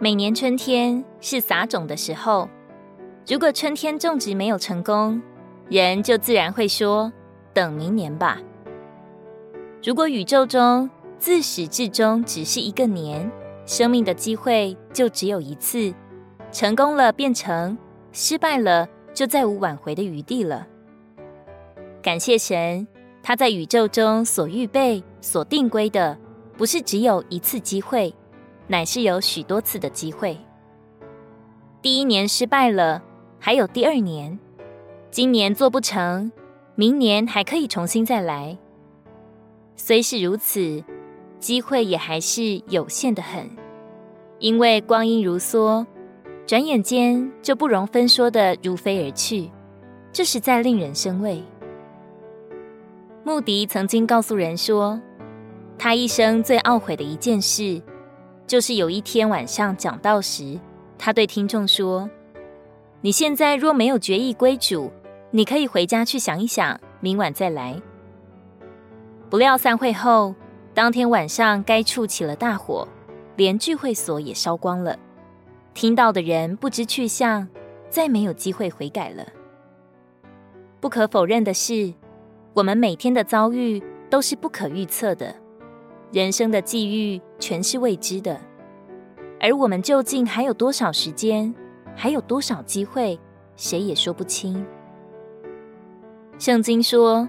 每年春天是撒种的时候，如果春天种植没有成功，人就自然会说：“等明年吧。”如果宇宙中自始至终只是一个年，生命的机会就只有一次，成功了变成，失败了就再无挽回的余地了。感谢神，他在宇宙中所预备、所定规的，不是只有一次机会，乃是有许多次的机会。第一年失败了，还有第二年。今年做不成，明年还可以重新再来。虽是如此，机会也还是有限的很，因为光阴如梭，转眼间就不容分说的如飞而去，这实在令人生畏。穆迪曾经告诉人说，他一生最懊悔的一件事，就是有一天晚上讲道时，他对听众说：“你现在若没有决意归主。”你可以回家去想一想，明晚再来。不料散会后，当天晚上该处起了大火，连聚会所也烧光了。听到的人不知去向，再没有机会悔改了。不可否认的是，我们每天的遭遇都是不可预测的，人生的际遇全是未知的。而我们究竟还有多少时间，还有多少机会，谁也说不清。圣经说：“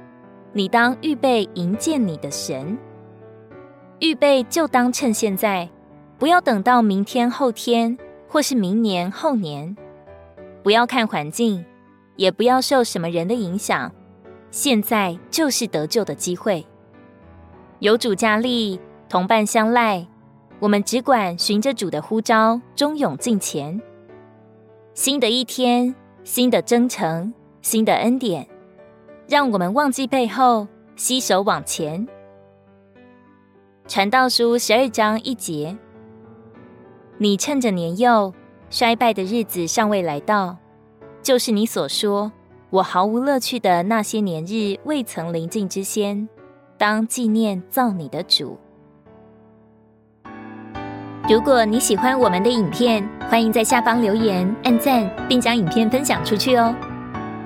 你当预备迎接你的神，预备就当趁现在，不要等到明天、后天，或是明年、后年。不要看环境，也不要受什么人的影响。现在就是得救的机会。有主加力，同伴相赖，我们只管循着主的呼召，忠勇进前。新的一天，新的征程，新的恩典。”让我们忘记背后，携手往前。传道书十二章一节：你趁着年幼，衰败的日子尚未来到，就是你所说我毫无乐趣的那些年日未曾临近之先，当纪念造你的主。如果你喜欢我们的影片，欢迎在下方留言、按赞，并将影片分享出去哦。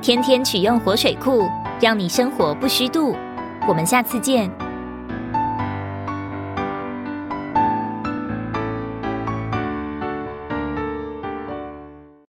天天取用活水库。让你生活不虚度，我们下次见。